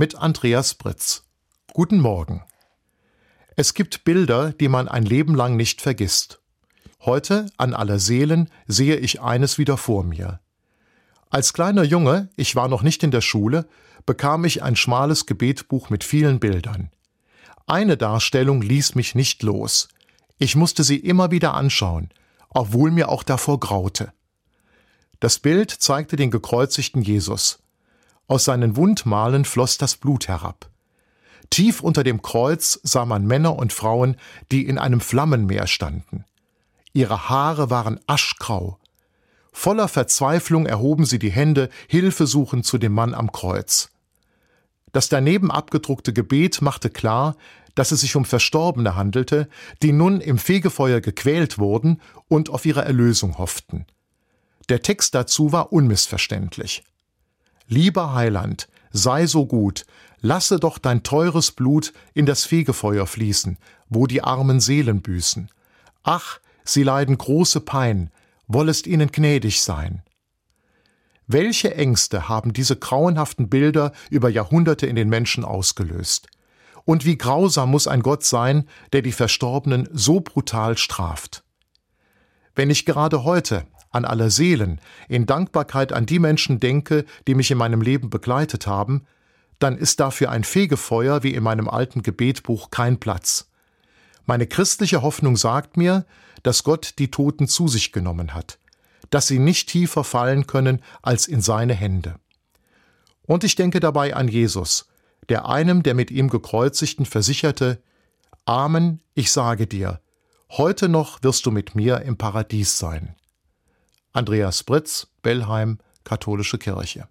mit Andreas Britz. Guten Morgen. Es gibt Bilder, die man ein Leben lang nicht vergisst. Heute, an aller Seelen, sehe ich eines wieder vor mir. Als kleiner Junge, ich war noch nicht in der Schule, bekam ich ein schmales Gebetbuch mit vielen Bildern. Eine Darstellung ließ mich nicht los. Ich musste sie immer wieder anschauen, obwohl mir auch davor graute. Das Bild zeigte den gekreuzigten Jesus. Aus seinen Wundmalen floss das Blut herab. Tief unter dem Kreuz sah man Männer und Frauen, die in einem Flammenmeer standen. Ihre Haare waren aschgrau. Voller Verzweiflung erhoben sie die Hände, Hilfe suchend zu dem Mann am Kreuz. Das daneben abgedruckte Gebet machte klar, dass es sich um Verstorbene handelte, die nun im Fegefeuer gequält wurden und auf ihre Erlösung hofften. Der Text dazu war unmissverständlich. Lieber Heiland, sei so gut, lasse doch dein teures Blut in das Fegefeuer fließen, wo die armen Seelen büßen. Ach, sie leiden große Pein, wollest ihnen gnädig sein. Welche Ängste haben diese grauenhaften Bilder über Jahrhunderte in den Menschen ausgelöst? Und wie grausam muss ein Gott sein, der die Verstorbenen so brutal straft? Wenn ich gerade heute an aller Seelen, in Dankbarkeit an die Menschen denke, die mich in meinem Leben begleitet haben, dann ist dafür ein Fegefeuer wie in meinem alten Gebetbuch kein Platz. Meine christliche Hoffnung sagt mir, dass Gott die Toten zu sich genommen hat, dass sie nicht tiefer fallen können als in seine Hände. Und ich denke dabei an Jesus, der einem der mit ihm gekreuzigten versicherte, Amen, ich sage dir, heute noch wirst du mit mir im Paradies sein. Andreas Britz, Bellheim, Katholische Kirche